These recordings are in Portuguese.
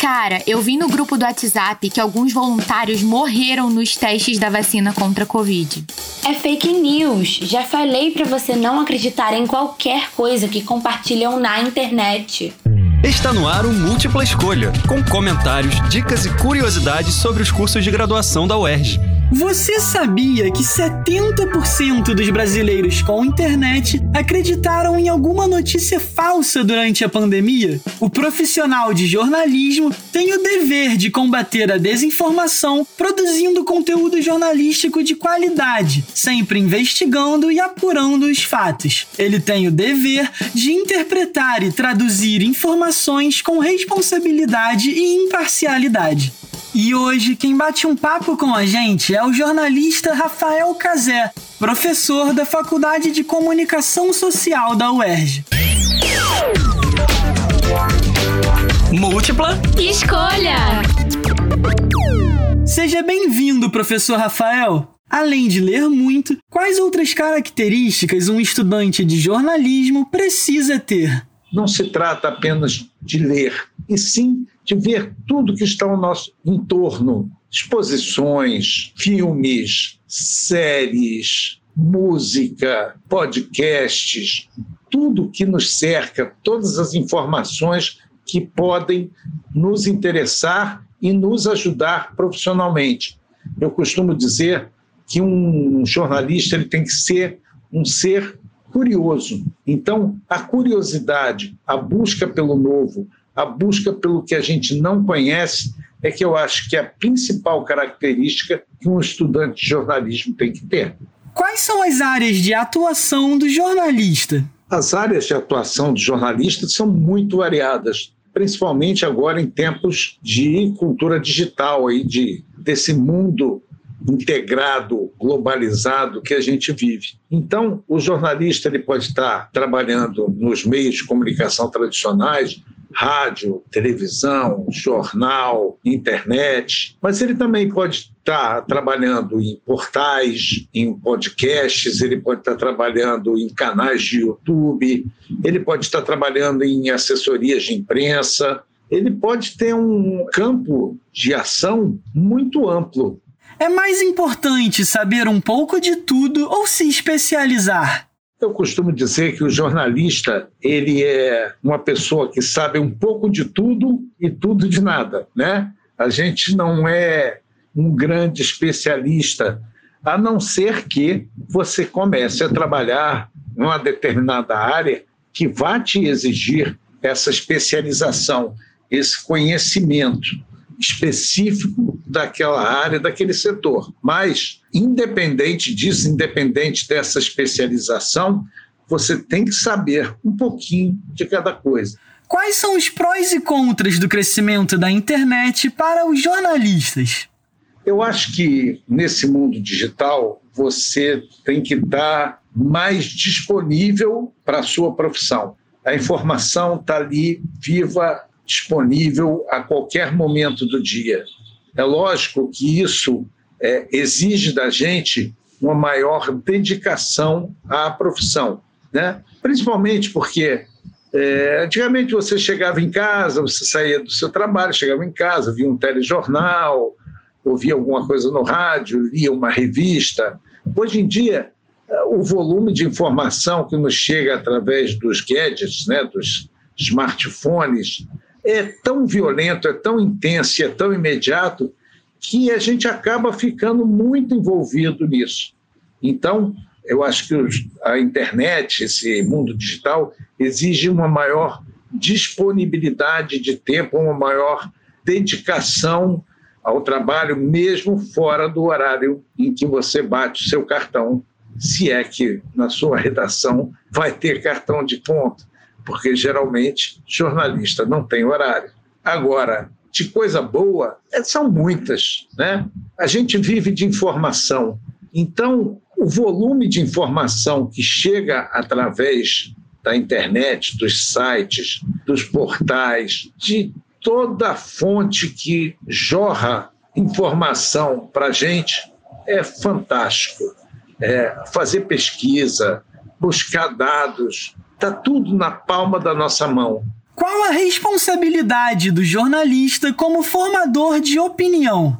Cara, eu vi no grupo do WhatsApp que alguns voluntários morreram nos testes da vacina contra a Covid. É fake news. Já falei para você não acreditar em qualquer coisa que compartilham na internet. Está no ar o Múltipla Escolha, com comentários, dicas e curiosidades sobre os cursos de graduação da UERJ. Você sabia que 70% dos brasileiros com internet acreditaram em alguma notícia falsa durante a pandemia? O profissional de jornalismo tem o dever de combater a desinformação produzindo conteúdo jornalístico de qualidade, sempre investigando e apurando os fatos. Ele tem o dever de interpretar e traduzir informações com responsabilidade e imparcialidade. E hoje quem bate um papo com a gente é o jornalista Rafael Cazé, professor da Faculdade de Comunicação Social da UERJ. Múltipla Escolha! Seja bem-vindo, professor Rafael. Além de ler muito, quais outras características um estudante de jornalismo precisa ter? Não se trata apenas de ler, e sim de ver tudo que está ao nosso entorno exposições, filmes, séries, música, podcasts, tudo que nos cerca, todas as informações que podem nos interessar e nos ajudar profissionalmente. Eu costumo dizer que um jornalista ele tem que ser um ser curioso. Então, a curiosidade, a busca pelo novo, a busca pelo que a gente não conhece é que eu acho que é a principal característica que um estudante de jornalismo tem que ter. Quais são as áreas de atuação do jornalista? As áreas de atuação do jornalista são muito variadas, principalmente agora em tempos de cultura digital, aí, de, desse mundo integrado, globalizado que a gente vive. Então, o jornalista ele pode estar trabalhando nos meios de comunicação tradicionais, rádio, televisão, jornal, internet, mas ele também pode estar trabalhando em portais, em podcasts, ele pode estar trabalhando em canais de YouTube, ele pode estar trabalhando em assessorias de imprensa, ele pode ter um campo de ação muito amplo. É mais importante saber um pouco de tudo ou se especializar? Eu costumo dizer que o jornalista ele é uma pessoa que sabe um pouco de tudo e tudo de nada, né? A gente não é um grande especialista, a não ser que você comece a trabalhar numa determinada área que vá te exigir essa especialização, esse conhecimento específico daquela área, daquele setor. Mas, independente disso, independente dessa especialização, você tem que saber um pouquinho de cada coisa. Quais são os prós e contras do crescimento da internet para os jornalistas? Eu acho que nesse mundo digital você tem que estar mais disponível para a sua profissão. A informação está ali viva disponível a qualquer momento do dia. É lógico que isso é, exige da gente uma maior dedicação à profissão, né? principalmente porque é, antigamente você chegava em casa, você saía do seu trabalho, chegava em casa, via um telejornal, ouvia alguma coisa no rádio, lia uma revista. Hoje em dia, o volume de informação que nos chega através dos gadgets, né, dos smartphones, é tão violento, é tão intenso, é tão imediato, que a gente acaba ficando muito envolvido nisso. Então, eu acho que a internet, esse mundo digital, exige uma maior disponibilidade de tempo, uma maior dedicação ao trabalho, mesmo fora do horário em que você bate o seu cartão, se é que na sua redação vai ter cartão de ponto porque geralmente jornalista não tem horário. Agora, de coisa boa, é, são muitas, né? A gente vive de informação. Então, o volume de informação que chega através da internet, dos sites, dos portais, de toda fonte que jorra informação para a gente é fantástico. É, fazer pesquisa, buscar dados, Está tudo na palma da nossa mão. Qual a responsabilidade do jornalista como formador de opinião?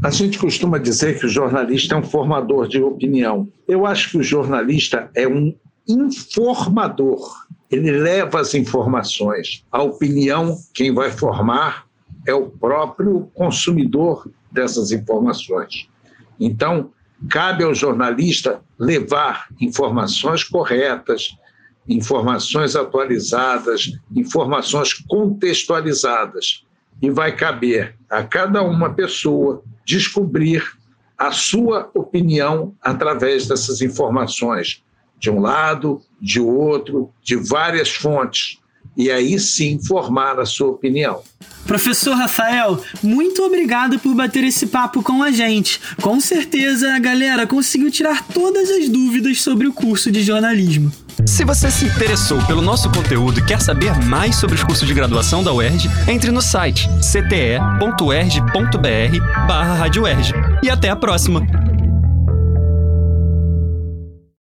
A gente costuma dizer que o jornalista é um formador de opinião. Eu acho que o jornalista é um informador. Ele leva as informações. A opinião, quem vai formar é o próprio consumidor dessas informações. Então, cabe ao jornalista levar informações corretas, informações atualizadas, informações contextualizadas. E vai caber a cada uma pessoa descobrir a sua opinião através dessas informações, de um lado, de outro, de várias fontes, e aí sim formar a sua opinião. Professor Rafael, muito obrigado por bater esse papo com a gente. Com certeza a galera conseguiu tirar todas as dúvidas sobre o curso de jornalismo. Se você se interessou pelo nosso conteúdo e quer saber mais sobre os cursos de graduação da UERJ, entre no site cte.erj.br barra E até a próxima!